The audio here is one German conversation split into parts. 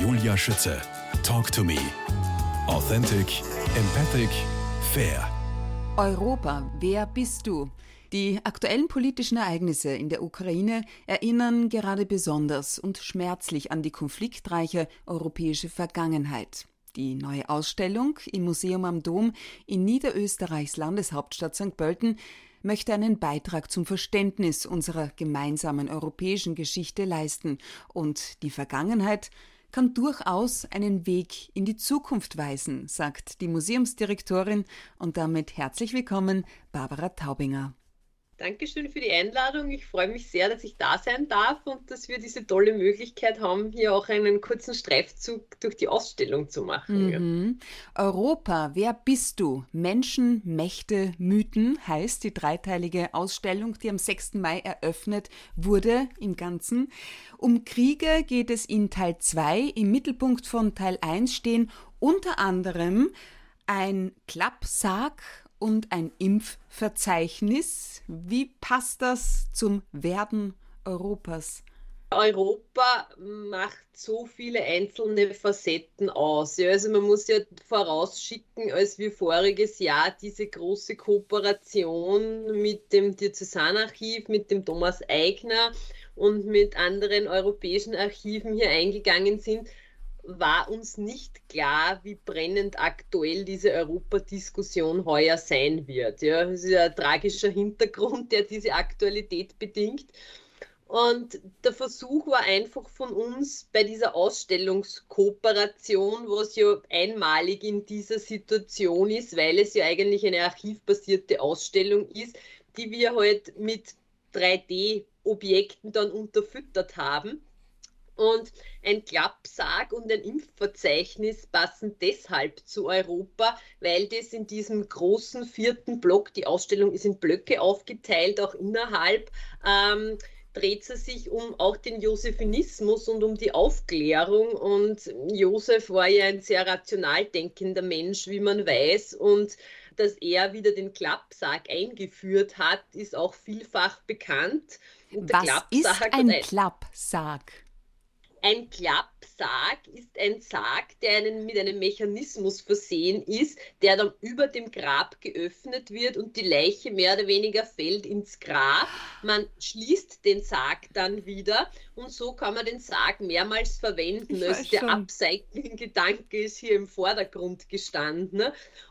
Julia Schütze. Talk to me. Authentic, empathic, fair. Europa, wer bist du? Die aktuellen politischen Ereignisse in der Ukraine erinnern gerade besonders und schmerzlich an die konfliktreiche europäische Vergangenheit. Die neue Ausstellung im Museum am Dom in Niederösterreichs Landeshauptstadt St. Pölten möchte einen Beitrag zum Verständnis unserer gemeinsamen europäischen Geschichte leisten und die Vergangenheit kann durchaus einen Weg in die Zukunft weisen, sagt die Museumsdirektorin und damit herzlich willkommen Barbara Taubinger. Dankeschön für die Einladung. Ich freue mich sehr, dass ich da sein darf und dass wir diese tolle Möglichkeit haben, hier auch einen kurzen Streifzug durch die Ausstellung zu machen. Mhm. Europa, wer bist du? Menschen, Mächte, Mythen heißt die dreiteilige Ausstellung, die am 6. Mai eröffnet wurde im Ganzen. Um Kriege geht es in Teil 2. Im Mittelpunkt von Teil 1 stehen unter anderem ein Klappsarg und ein Impfverzeichnis. Wie passt das zum Werden Europas? Europa macht so viele einzelne Facetten aus. Ja, also man muss ja vorausschicken, als wir voriges Jahr diese große Kooperation mit dem Diözesanarchiv, mit dem Thomas Eigner und mit anderen europäischen Archiven hier eingegangen sind, war uns nicht klar, wie brennend aktuell diese Europadiskussion heuer sein wird. Ja, das ist ja ein tragischer Hintergrund, der diese Aktualität bedingt. Und der Versuch war einfach von uns bei dieser Ausstellungskooperation, was ja einmalig in dieser Situation ist, weil es ja eigentlich eine archivbasierte Ausstellung ist, die wir halt mit 3D-Objekten dann unterfüttert haben und ein Klappsarg und ein Impfverzeichnis passen deshalb zu Europa, weil das in diesem großen vierten Block, die Ausstellung ist in Blöcke aufgeteilt, auch innerhalb, ähm, dreht sie sich um auch den Josephinismus und um die Aufklärung. Und Josef war ja ein sehr rational denkender Mensch, wie man weiß. Und dass er wieder den Klappsarg eingeführt hat, ist auch vielfach bekannt. Was ist ein Klappsarg? Ein Klappsarg ist ein Sarg, der einen, mit einem Mechanismus versehen ist, der dann über dem Grab geöffnet wird und die Leiche mehr oder weniger fällt ins Grab. Man schließt den Sarg dann wieder und so kann man den Sarg mehrmals verwenden. Also der Upcycling-Gedanke ist hier im Vordergrund gestanden.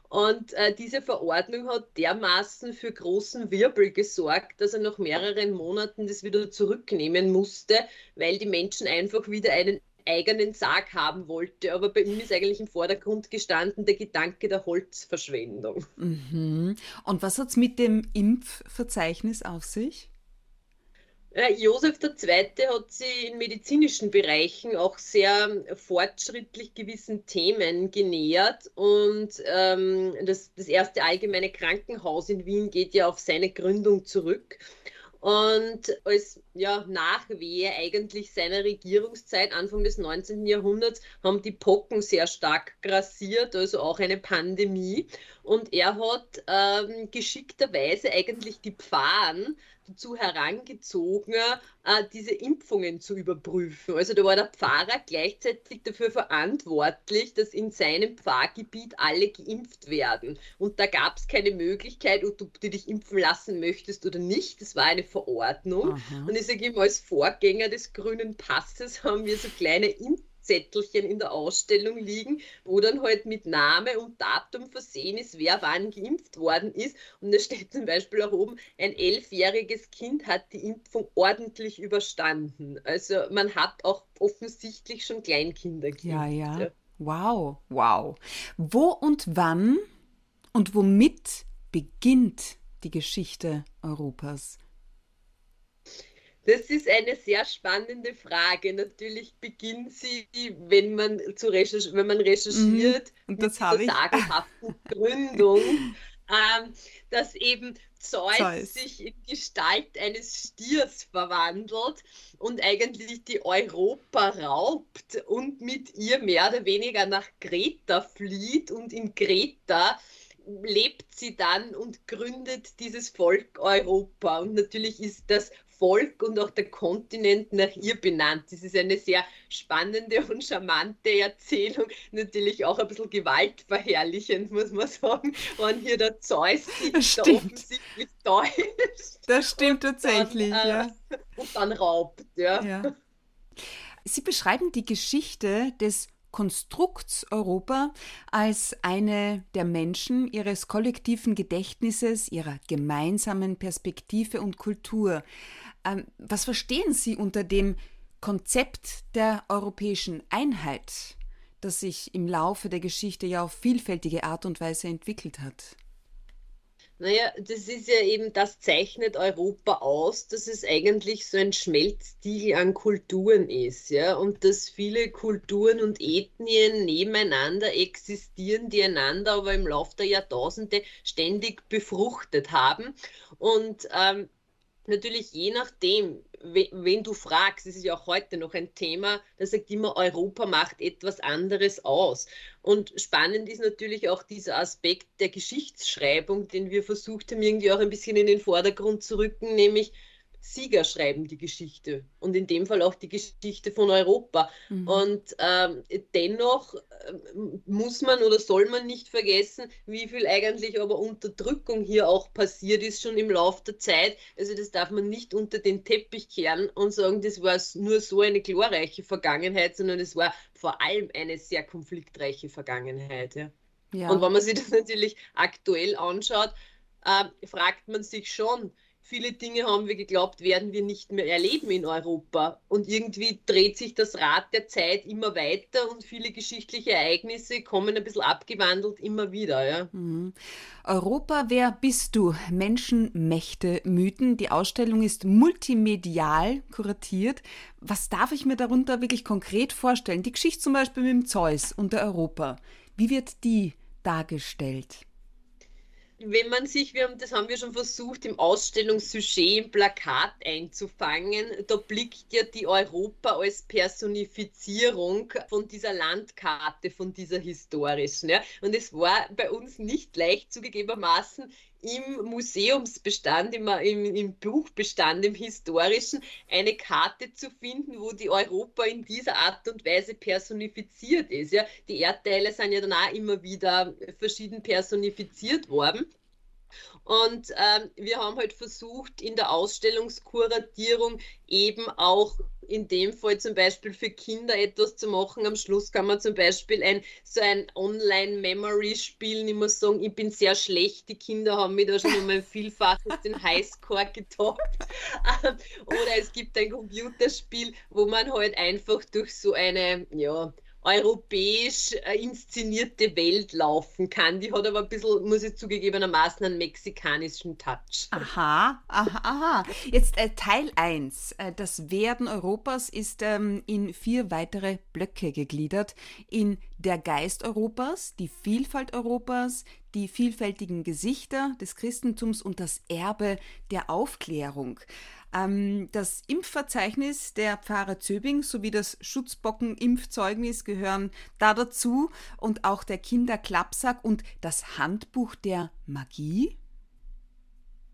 Und äh, diese Verordnung hat dermaßen für großen Wirbel gesorgt, dass er nach mehreren Monaten das wieder zurücknehmen musste, weil die Menschen einfach wieder einen eigenen Sarg haben wollte. Aber bei ihm ist eigentlich im Vordergrund gestanden der Gedanke der Holzverschwendung. Mhm. Und was hat es mit dem Impfverzeichnis auf sich? Äh, Josef II. hat sich in medizinischen Bereichen auch sehr fortschrittlich gewissen Themen genähert und ähm, das, das erste allgemeine Krankenhaus in Wien geht ja auf seine Gründung zurück. Und als ja, Nachwehe eigentlich seiner Regierungszeit, Anfang des 19. Jahrhunderts, haben die Pocken sehr stark grassiert, also auch eine Pandemie. Und er hat ähm, geschickterweise eigentlich die Pfarren dazu herangezogen, äh, diese Impfungen zu überprüfen. Also da war der Pfarrer gleichzeitig dafür verantwortlich, dass in seinem Pfarrgebiet alle geimpft werden. Und da gab es keine Möglichkeit, ob du, du, dich impfen lassen möchtest oder nicht. Das war eine Verordnung. Aha. Und ich sage immer, als Vorgänger des grünen Passes haben wir so kleine Impfungen Zettelchen in der Ausstellung liegen, wo dann halt mit Name und Datum versehen ist, wer wann geimpft worden ist. Und da steht zum Beispiel auch oben, ein elfjähriges Kind hat die Impfung ordentlich überstanden. Also man hat auch offensichtlich schon Kleinkinder geimpft. Ja, ja. Wow, wow. Wo und wann und womit beginnt die Geschichte Europas? Das ist eine sehr spannende Frage. Natürlich beginnt sie, wenn man, zu recherch wenn man recherchiert, mhm. Und das mit der sagenhaften Gründung, ähm, dass eben Zeus, Zeus, sich in Gestalt eines Stiers verwandelt und eigentlich die Europa raubt und mit ihr mehr oder weniger nach Kreta flieht und in Kreta lebt sie dann und gründet dieses Volk Europa. Und natürlich ist das Volk und auch der Kontinent nach ihr benannt. Das ist eine sehr spannende und charmante Erzählung. Natürlich auch ein bisschen gewaltverherrlichend, muss man sagen, wenn hier der Zeus sich da offensichtlich täuscht. Das stimmt tatsächlich, dann, äh, ja. Und dann raubt, ja. ja. Sie beschreiben die Geschichte des Konstrukts Europa als eine der Menschen ihres kollektiven Gedächtnisses, ihrer gemeinsamen Perspektive und Kultur. Ähm, was verstehen Sie unter dem Konzept der europäischen Einheit, das sich im Laufe der Geschichte ja auf vielfältige Art und Weise entwickelt hat? Naja, das ist ja eben, das zeichnet Europa aus, dass es eigentlich so ein Schmelztiegel an Kulturen ist, ja, und dass viele Kulturen und Ethnien nebeneinander existieren, die einander aber im Laufe der Jahrtausende ständig befruchtet haben. Und ähm, natürlich je nachdem, wen du fragst, das ist ja auch heute noch ein Thema, da sagt immer, Europa macht etwas anderes aus. Und spannend ist natürlich auch dieser Aspekt der Geschichtsschreibung, den wir versucht haben, irgendwie auch ein bisschen in den Vordergrund zu rücken, nämlich Sieger schreiben die Geschichte und in dem Fall auch die Geschichte von Europa. Mhm. Und ähm, dennoch ähm, muss man oder soll man nicht vergessen, wie viel eigentlich aber Unterdrückung hier auch passiert ist, schon im Laufe der Zeit. Also das darf man nicht unter den Teppich kehren und sagen, das war nur so eine glorreiche Vergangenheit, sondern es war vor allem eine sehr konfliktreiche Vergangenheit. Ja. ja. Und wenn man sich das natürlich aktuell anschaut, äh, fragt man sich schon, viele Dinge haben wir geglaubt, werden wir nicht mehr erleben in Europa. Und irgendwie dreht sich das Rad der Zeit immer weiter und viele geschichtliche Ereignisse kommen ein bisschen abgewandelt immer wieder. Ja. Mhm. Europa, wer bist du? Menschen, Mächte, Mythen. Die Ausstellung ist multimedial kuratiert. Was darf ich mir darunter wirklich konkret vorstellen? Die Geschichte zum Beispiel mit dem Zeus und der Europa. Wie wird die dargestellt? Wenn man sich, wir haben, das haben wir schon versucht, im Ausstellungssujet im Plakat einzufangen, da blickt ja die Europa als Personifizierung von dieser Landkarte, von dieser historischen. Ja? Und es war bei uns nicht leicht zugegebenermaßen im Museumsbestand, im, im, im, Buchbestand, im historischen, eine Karte zu finden, wo die Europa in dieser Art und Weise personifiziert ist. Ja? Die Erdteile sind ja dann auch immer wieder verschieden personifiziert worden. Und ähm, wir haben halt versucht, in der Ausstellungskuratierung eben auch in dem Fall zum Beispiel für Kinder etwas zu machen. Am Schluss kann man zum Beispiel ein so ein Online-Memory spielen. Ich muss sagen, ich bin sehr schlecht. Die Kinder haben mir da schon um ein Vielfaches den Highscore getoppt. Oder es gibt ein Computerspiel, wo man halt einfach durch so eine, ja, europäisch äh, inszenierte Welt laufen kann. Die hat aber ein bisschen, muss ich zugegebenermaßen, einen mexikanischen Touch. Aha, aha, aha. Jetzt äh, Teil 1. Äh, das Werden Europas ist ähm, in vier weitere Blöcke gegliedert. In der Geist Europas, die Vielfalt Europas, die vielfältigen Gesichter des Christentums und das Erbe der Aufklärung. Ähm, das Impfverzeichnis der Pfarrer Zöbing sowie das Schutzbocken-Impfzeugnis gehören da dazu und auch der Kinderklappsack und das Handbuch der Magie.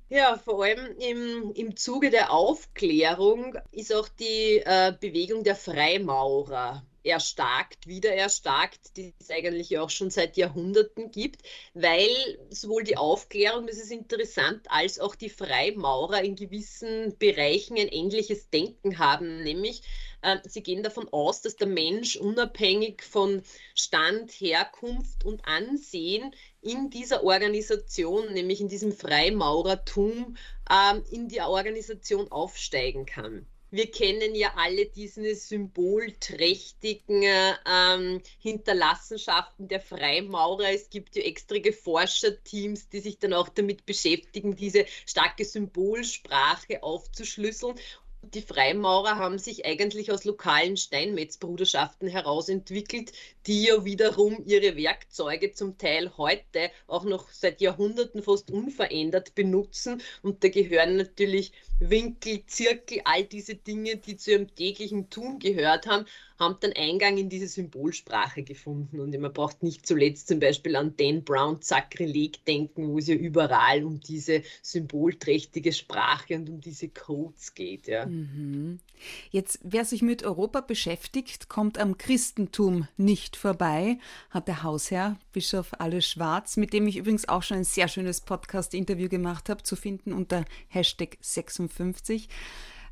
Ja, vor allem im, im Zuge der Aufklärung ist auch die äh, Bewegung der Freimaurer erstarkt, wieder erstarkt, die es eigentlich auch schon seit Jahrhunderten gibt, weil sowohl die Aufklärung, das ist interessant, als auch die Freimaurer in gewissen Bereichen ein ähnliches Denken haben, nämlich äh, sie gehen davon aus, dass der Mensch unabhängig von Stand, Herkunft und Ansehen in dieser Organisation, nämlich in diesem Freimaurertum, äh, in die Organisation aufsteigen kann wir kennen ja alle diese symbolträchtigen ähm, Hinterlassenschaften der Freimaurer. Es gibt ja extra Forscherteams, die sich dann auch damit beschäftigen, diese starke Symbolsprache aufzuschlüsseln die Freimaurer haben sich eigentlich aus lokalen Steinmetzbruderschaften herausentwickelt, die ja wiederum ihre Werkzeuge zum Teil heute auch noch seit Jahrhunderten fast unverändert benutzen. Und da gehören natürlich Winkel, Zirkel, all diese Dinge, die zu ihrem täglichen Tun gehört haben, haben dann Eingang in diese Symbolsprache gefunden. Und man braucht nicht zuletzt zum Beispiel an Dan Brown Sakrileg denken, wo es ja überall um diese symbolträchtige Sprache und um diese Codes geht. Ja. Mhm. Jetzt, wer sich mit Europa beschäftigt, kommt am Christentum nicht vorbei, hat der Hausherr Bischof Alles Schwarz, mit dem ich übrigens auch schon ein sehr schönes Podcast-Interview gemacht habe, zu finden unter Hashtag 56,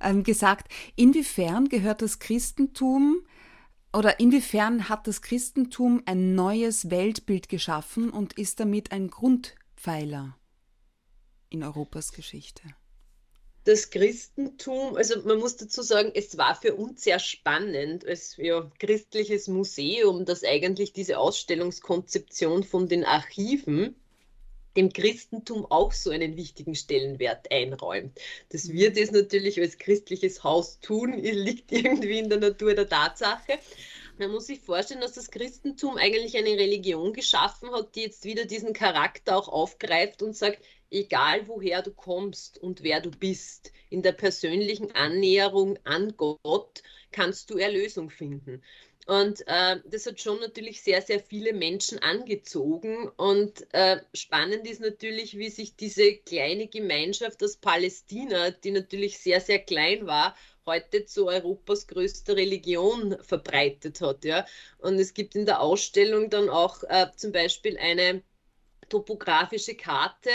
ähm, gesagt, inwiefern gehört das Christentum oder inwiefern hat das Christentum ein neues Weltbild geschaffen und ist damit ein Grundpfeiler in Europas Geschichte? Das Christentum, also man muss dazu sagen, es war für uns sehr spannend als ja, christliches Museum, dass eigentlich diese Ausstellungskonzeption von den Archiven dem Christentum auch so einen wichtigen Stellenwert einräumt. Dass wir mhm. das natürlich als christliches Haus tun, liegt irgendwie in der Natur der Tatsache. Man muss sich vorstellen, dass das Christentum eigentlich eine Religion geschaffen hat, die jetzt wieder diesen Charakter auch aufgreift und sagt, egal woher du kommst und wer du bist, in der persönlichen Annäherung an Gott kannst du Erlösung finden. Und äh, das hat schon natürlich sehr, sehr viele Menschen angezogen. Und äh, spannend ist natürlich, wie sich diese kleine Gemeinschaft aus Palästina, die natürlich sehr, sehr klein war, heute zu Europas größter Religion verbreitet hat. Ja? Und es gibt in der Ausstellung dann auch äh, zum Beispiel eine topografische Karte,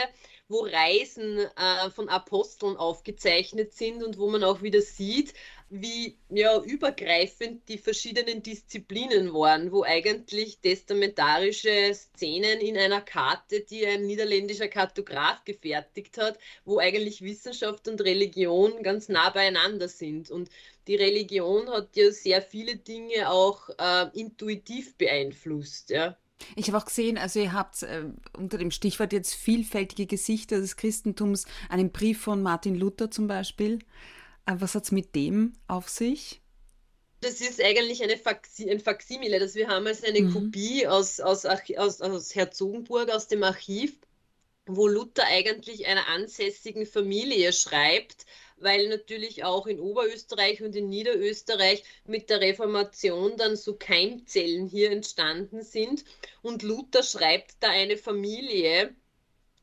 wo Reisen äh, von Aposteln aufgezeichnet sind und wo man auch wieder sieht, wie ja, übergreifend die verschiedenen Disziplinen waren, wo eigentlich testamentarische Szenen in einer Karte, die ein niederländischer Kartograf gefertigt hat, wo eigentlich Wissenschaft und Religion ganz nah beieinander sind. Und die Religion hat ja sehr viele Dinge auch äh, intuitiv beeinflusst. Ja. Ich habe auch gesehen, also ihr habt äh, unter dem Stichwort jetzt vielfältige Gesichter des Christentums einen Brief von Martin Luther zum Beispiel. Äh, was hat es mit dem auf sich? Das ist eigentlich eine Faxi ein Faksimile. Das wir haben als eine mhm. Kopie aus, aus, aus, aus Herzogenburg, aus dem Archiv, wo Luther eigentlich einer ansässigen Familie schreibt, weil natürlich auch in Oberösterreich und in Niederösterreich mit der Reformation dann so Keimzellen hier entstanden sind. Und Luther schreibt da eine Familie,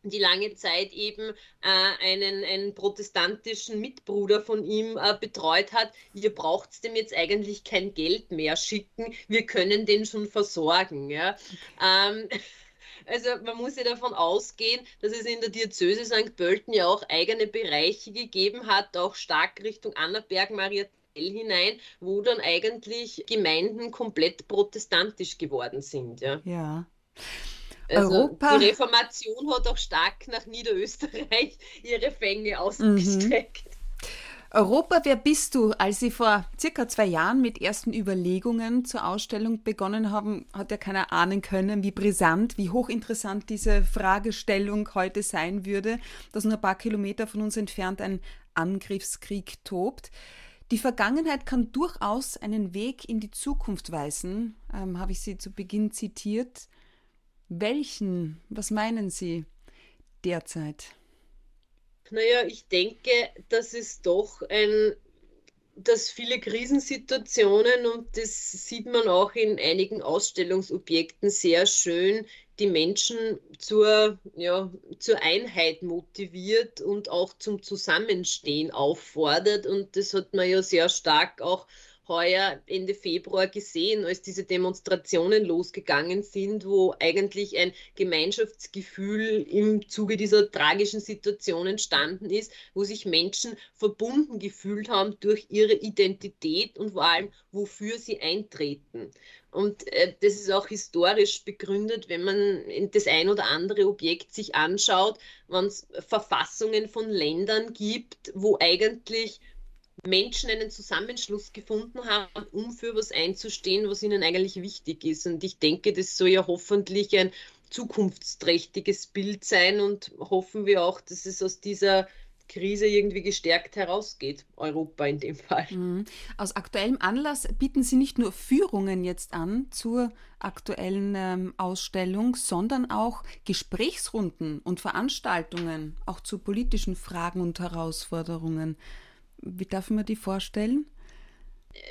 die lange Zeit eben äh, einen, einen protestantischen Mitbruder von ihm äh, betreut hat. Ihr braucht dem jetzt eigentlich kein Geld mehr schicken, wir können den schon versorgen. Ja? Ähm, also man muss ja davon ausgehen, dass es in der Diözese St. Pölten ja auch eigene Bereiche gegeben hat, auch stark Richtung Annaberg, Maria hinein, wo dann eigentlich Gemeinden komplett protestantisch geworden sind. Ja. ja. Also Europa. Die Reformation hat auch stark nach Niederösterreich ihre Fänge ausgestreckt. Mhm. Europa, wer bist du? Als Sie vor circa zwei Jahren mit ersten Überlegungen zur Ausstellung begonnen haben, hat ja keiner ahnen können, wie brisant, wie hochinteressant diese Fragestellung heute sein würde, dass nur ein paar Kilometer von uns entfernt ein Angriffskrieg tobt. Die Vergangenheit kann durchaus einen Weg in die Zukunft weisen, ähm, habe ich Sie zu Beginn zitiert. Welchen? Was meinen Sie derzeit? Naja, ich denke, dass es doch ein, dass viele Krisensituationen, und das sieht man auch in einigen Ausstellungsobjekten sehr schön, die Menschen zur, ja, zur Einheit motiviert und auch zum Zusammenstehen auffordert. Und das hat man ja sehr stark auch heuer Ende Februar gesehen, als diese Demonstrationen losgegangen sind, wo eigentlich ein Gemeinschaftsgefühl im Zuge dieser tragischen Situation entstanden ist, wo sich Menschen verbunden gefühlt haben durch ihre Identität und vor allem, wofür sie eintreten. Und äh, das ist auch historisch begründet, wenn man das ein oder andere Objekt sich anschaut, wenn es Verfassungen von Ländern gibt, wo eigentlich Menschen einen Zusammenschluss gefunden haben, um für was einzustehen, was ihnen eigentlich wichtig ist. Und ich denke, das soll ja hoffentlich ein zukunftsträchtiges Bild sein und hoffen wir auch, dass es aus dieser Krise irgendwie gestärkt herausgeht, Europa in dem Fall. Mhm. Aus aktuellem Anlass bieten Sie nicht nur Führungen jetzt an zur aktuellen ähm, Ausstellung, sondern auch Gesprächsrunden und Veranstaltungen, auch zu politischen Fragen und Herausforderungen. Wie darf man die vorstellen?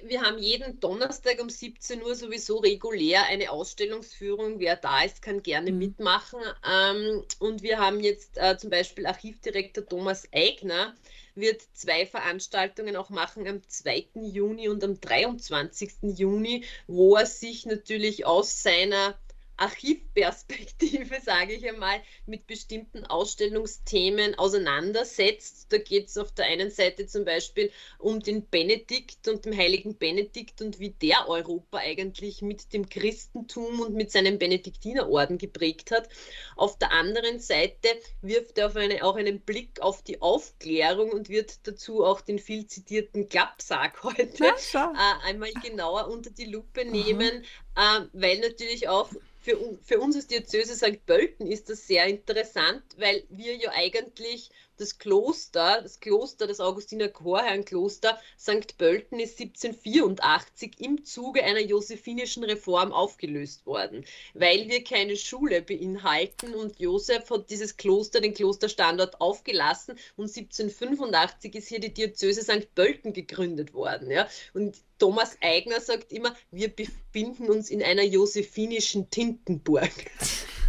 wir haben jeden Donnerstag um 17 Uhr sowieso regulär eine Ausstellungsführung. Wer da ist, kann gerne mhm. mitmachen. Ähm, und wir haben jetzt äh, zum Beispiel Archivdirektor Thomas Eigner, wird zwei Veranstaltungen auch machen am 2. Juni und am 23. Juni, wo er sich natürlich aus seiner Archivperspektive, sage ich einmal, mit bestimmten Ausstellungsthemen auseinandersetzt. Da geht es auf der einen Seite zum Beispiel um den Benedikt und den heiligen Benedikt und wie der Europa eigentlich mit dem Christentum und mit seinem Benediktinerorden geprägt hat. Auf der anderen Seite wirft er auf eine, auch einen Blick auf die Aufklärung und wird dazu auch den viel zitierten Klappsack heute äh, einmal genauer unter die Lupe nehmen, äh, weil natürlich auch für, für uns als Diözese St. Pölten ist das sehr interessant, weil wir ja eigentlich das Kloster, das Kloster, das Augustiner Chorherrenkloster St. Pölten ist 1784 im Zuge einer josephinischen Reform aufgelöst worden, weil wir keine Schule beinhalten und Josef hat dieses Kloster, den Klosterstandort aufgelassen und 1785 ist hier die Diözese St. Pölten gegründet worden. Ja? Und Thomas Eigner sagt immer, wir befinden uns in einer josephinischen Tintenburg.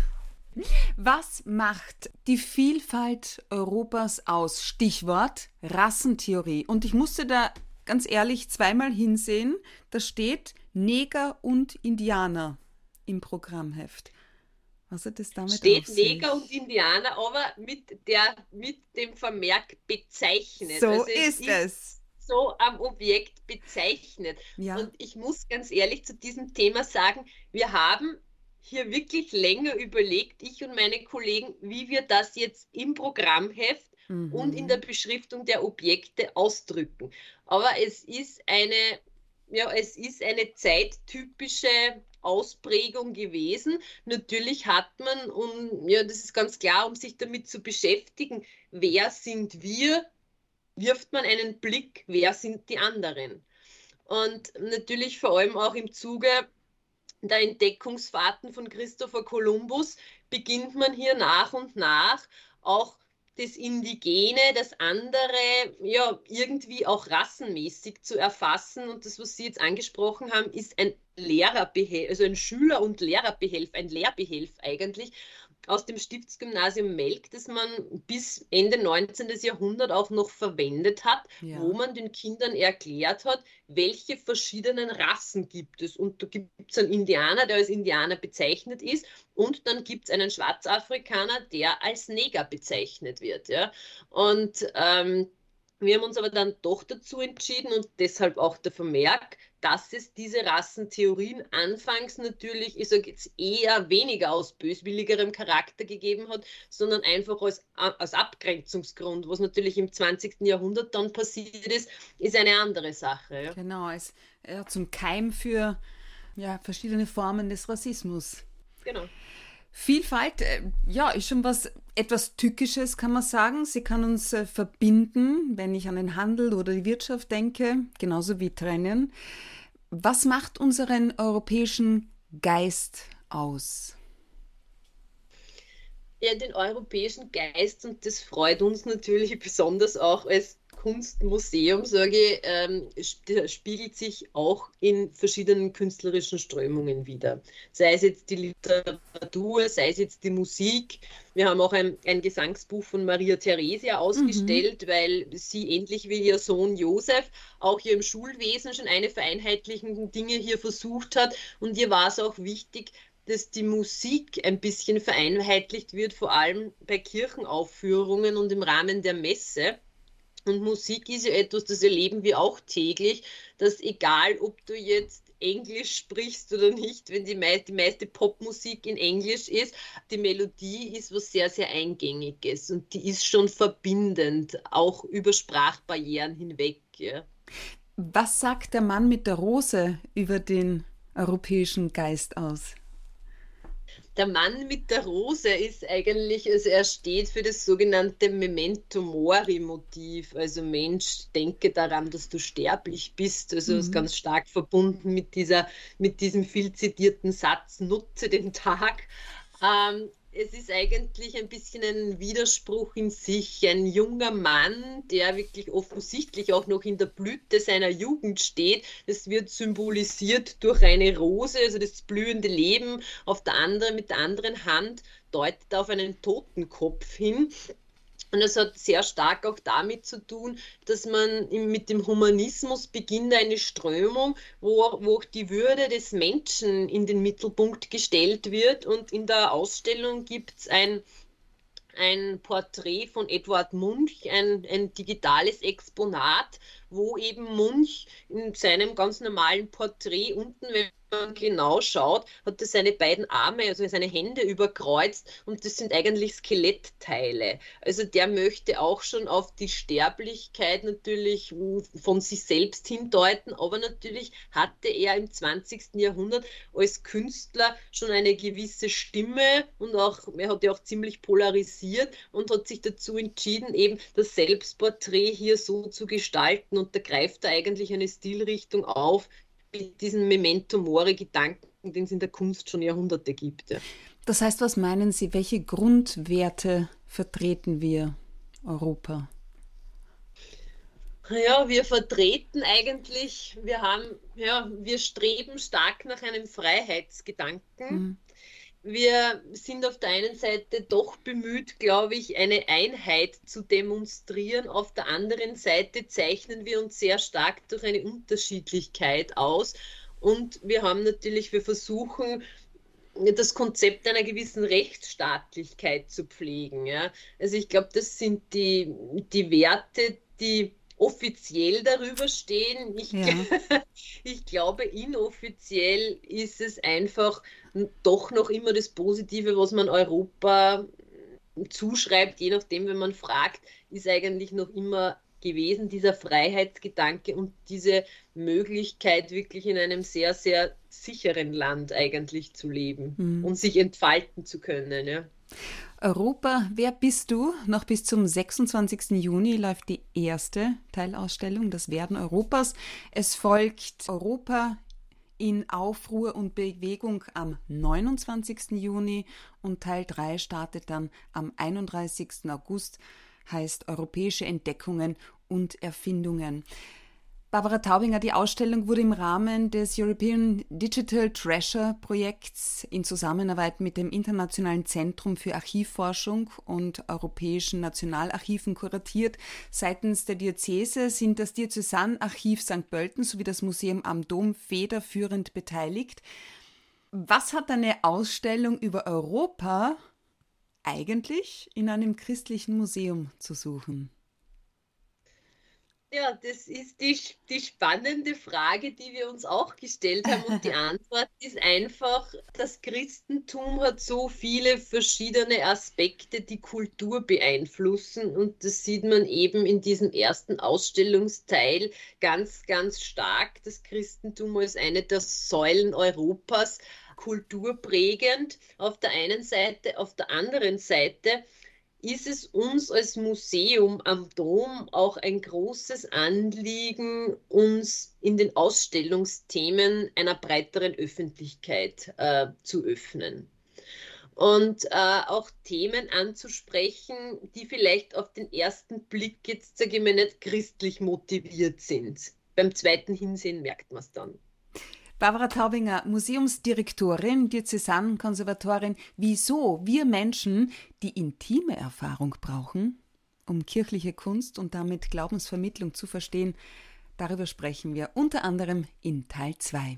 Was macht die Vielfalt Europas aus? Stichwort Rassentheorie. Und ich musste da ganz ehrlich zweimal hinsehen. Da steht Neger und Indianer im Programmheft. Was hat das damit Steht Neger und Indianer, aber mit, der, mit dem Vermerk bezeichnet. So also ist es. So am Objekt bezeichnet. Ja. Und ich muss ganz ehrlich zu diesem Thema sagen, wir haben hier wirklich länger überlegt, ich und meine Kollegen, wie wir das jetzt im Programmheft mhm. und in der Beschriftung der Objekte ausdrücken. Aber es ist eine, ja, es ist eine zeittypische Ausprägung gewesen. Natürlich hat man, um, ja, das ist ganz klar, um sich damit zu beschäftigen, wer sind wir, wirft man einen Blick, wer sind die anderen. Und natürlich vor allem auch im Zuge der Entdeckungsfahrten von Christopher Columbus beginnt man hier nach und nach auch das Indigene, das andere, ja, irgendwie auch rassenmäßig zu erfassen. Und das, was Sie jetzt angesprochen haben, ist ein Lehrerbehelf, also ein Schüler- und Lehrerbehelf, ein Lehrbehelf eigentlich aus dem Stiftsgymnasium Melk, das man bis Ende 19. Jahrhundert auch noch verwendet hat, ja. wo man den Kindern erklärt hat, welche verschiedenen Rassen gibt es. Und da gibt es einen Indianer, der als Indianer bezeichnet ist, und dann gibt es einen Schwarzafrikaner, der als Neger bezeichnet wird. Ja? Und ähm, wir haben uns aber dann doch dazu entschieden und deshalb auch der Vermerk, dass es diese Rassentheorien anfangs natürlich, ich sage jetzt eher weniger aus böswilligerem Charakter gegeben hat, sondern einfach als, als Abgrenzungsgrund. Was natürlich im 20. Jahrhundert dann passiert ist, ist eine andere Sache. Ja. Genau, als ja, zum Keim für ja, verschiedene Formen des Rassismus. Genau. Vielfalt, äh, ja, ist schon was etwas Tückisches, kann man sagen. Sie kann uns äh, verbinden, wenn ich an den Handel oder die Wirtschaft denke, genauso wie trennen. Was macht unseren europäischen Geist aus? Ja, den europäischen Geist und das freut uns natürlich besonders auch als Kunstmuseum, sage ich, ähm, spiegelt sich auch in verschiedenen künstlerischen Strömungen wieder. Sei es jetzt die Literatur, sei es jetzt die Musik. Wir haben auch ein, ein Gesangsbuch von Maria Theresia ausgestellt, mhm. weil sie ähnlich wie ihr Sohn Josef auch hier im Schulwesen schon eine vereinheitlichende Dinge hier versucht hat. Und ihr war es auch wichtig, dass die Musik ein bisschen vereinheitlicht wird, vor allem bei Kirchenaufführungen und im Rahmen der Messe. Und Musik ist ja etwas, das erleben wir auch täglich, dass egal, ob du jetzt Englisch sprichst oder nicht, wenn die, mei die meiste Popmusik in Englisch ist, die Melodie ist was sehr, sehr Eingängiges und die ist schon verbindend, auch über Sprachbarrieren hinweg. Ja. Was sagt der Mann mit der Rose über den europäischen Geist aus? Der Mann mit der Rose ist eigentlich, also er steht für das sogenannte Memento Mori Motiv. Also Mensch, denke daran, dass du sterblich bist. Also mhm. ist ganz stark verbunden mit dieser, mit diesem viel zitierten Satz, nutze den Tag. Ähm, es ist eigentlich ein bisschen ein Widerspruch in sich. Ein junger Mann, der wirklich offensichtlich auch noch in der Blüte seiner Jugend steht, das wird symbolisiert durch eine Rose, also das blühende Leben. Auf der anderen, mit der anderen Hand deutet auf einen Totenkopf hin. Und das hat sehr stark auch damit zu tun, dass man mit dem Humanismus beginnt eine Strömung, wo, wo auch die Würde des Menschen in den Mittelpunkt gestellt wird. Und in der Ausstellung gibt es ein, ein Porträt von Edward Munch, ein, ein digitales Exponat, wo eben Munch in seinem ganz normalen Porträt unten, wenn genau schaut, hat er seine beiden Arme, also seine Hände überkreuzt und das sind eigentlich Skelettteile. Also der möchte auch schon auf die Sterblichkeit natürlich von sich selbst hindeuten, aber natürlich hatte er im 20. Jahrhundert als Künstler schon eine gewisse Stimme und auch, er hat ja auch ziemlich polarisiert und hat sich dazu entschieden, eben das Selbstporträt hier so zu gestalten und da greift er eigentlich eine Stilrichtung auf, diesen Memento Mori-Gedanken, den es in der Kunst schon Jahrhunderte gibt. Ja. Das heißt, was meinen Sie, welche Grundwerte vertreten wir Europa? Ja, wir vertreten eigentlich, wir haben, ja, wir streben stark nach einem Freiheitsgedanken. Mhm. Wir sind auf der einen Seite doch bemüht, glaube ich, eine Einheit zu demonstrieren. Auf der anderen Seite zeichnen wir uns sehr stark durch eine Unterschiedlichkeit aus. Und wir haben natürlich, wir versuchen, das Konzept einer gewissen Rechtsstaatlichkeit zu pflegen. Ja? Also ich glaube, das sind die, die Werte, die offiziell darüber stehen. Ich, ja. ich glaube, inoffiziell ist es einfach doch noch immer das Positive, was man Europa zuschreibt, je nachdem, wenn man fragt, ist eigentlich noch immer gewesen, dieser Freiheitsgedanke und diese Möglichkeit, wirklich in einem sehr, sehr sicheren Land eigentlich zu leben mhm. und sich entfalten zu können. Ja. Europa, wer bist du? Noch bis zum 26. Juni läuft die erste Teilausstellung, das Werden Europas. Es folgt Europa in Aufruhr und Bewegung am 29. Juni und Teil 3 startet dann am 31. August, heißt Europäische Entdeckungen und Erfindungen. Barbara Taubinger, die Ausstellung wurde im Rahmen des European Digital Treasure Projekts in Zusammenarbeit mit dem Internationalen Zentrum für Archivforschung und Europäischen Nationalarchiven kuratiert. Seitens der Diözese sind das Diözesanarchiv St. Pölten sowie das Museum am Dom federführend beteiligt. Was hat eine Ausstellung über Europa eigentlich in einem christlichen Museum zu suchen? Ja, das ist die, die spannende Frage, die wir uns auch gestellt haben. Und die Antwort ist einfach, das Christentum hat so viele verschiedene Aspekte, die Kultur beeinflussen. Und das sieht man eben in diesem ersten Ausstellungsteil ganz, ganz stark. Das Christentum als eine der Säulen Europas, kulturprägend auf der einen Seite, auf der anderen Seite ist es uns als Museum am Dom auch ein großes Anliegen, uns in den Ausstellungsthemen einer breiteren Öffentlichkeit äh, zu öffnen. Und äh, auch Themen anzusprechen, die vielleicht auf den ersten Blick jetzt, sage ich mal, nicht christlich motiviert sind. Beim zweiten Hinsehen merkt man es dann. Barbara Taubinger, Museumsdirektorin, Diözesankonservatorin, wieso wir Menschen die intime Erfahrung brauchen, um kirchliche Kunst und damit Glaubensvermittlung zu verstehen, darüber sprechen wir unter anderem in Teil 2.